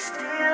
still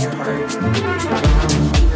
To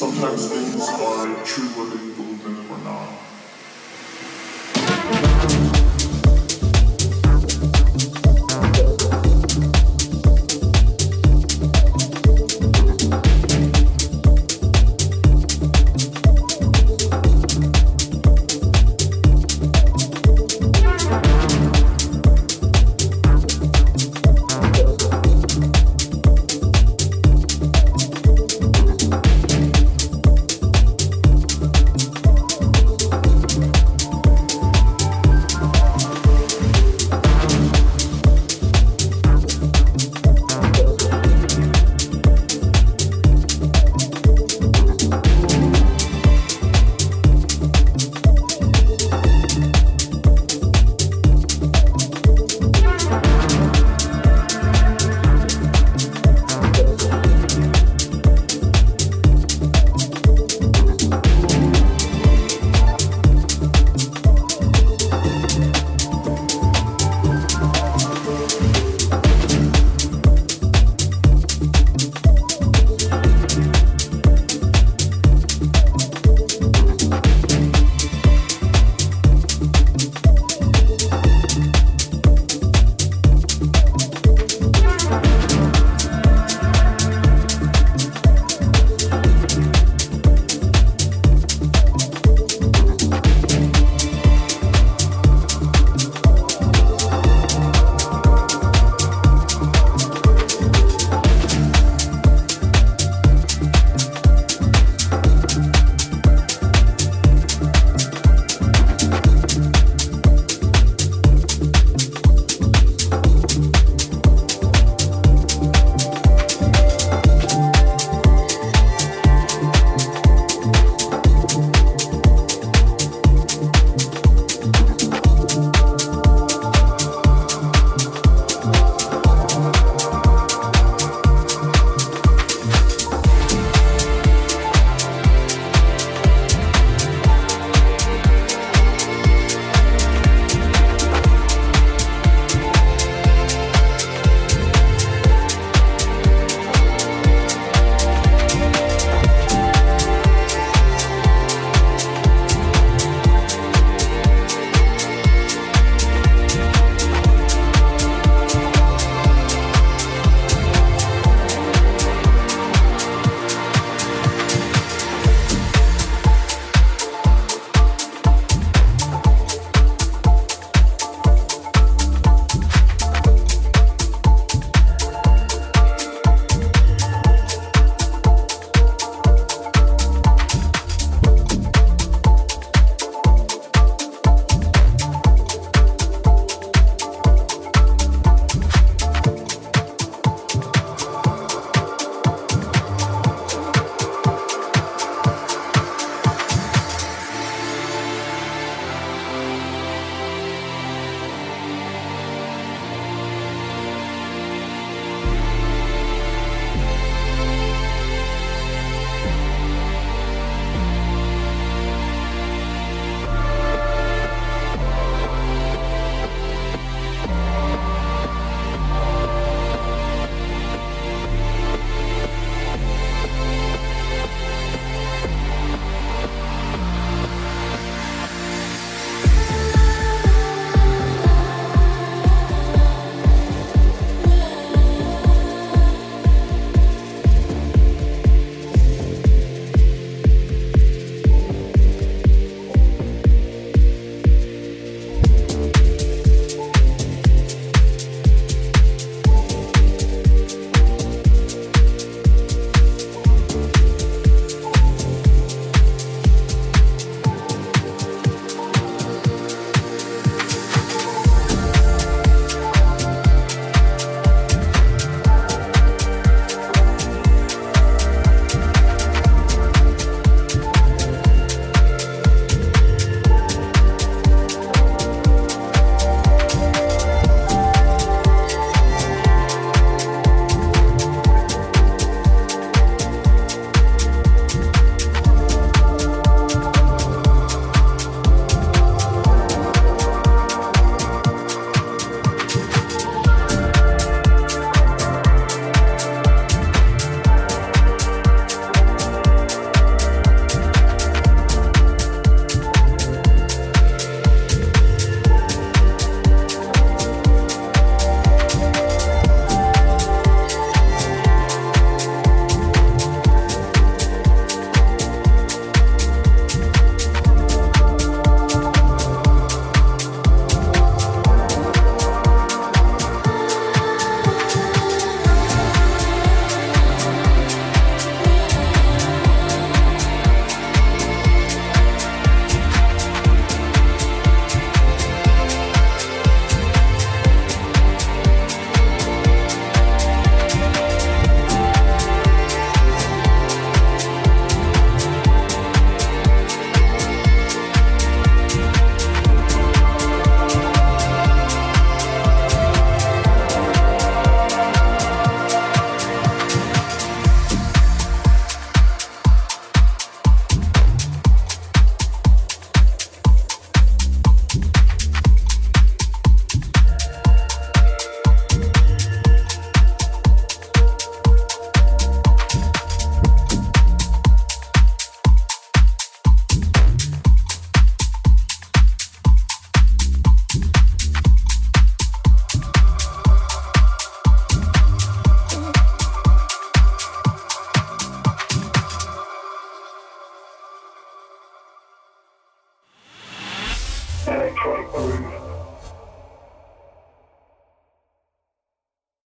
sometimes things are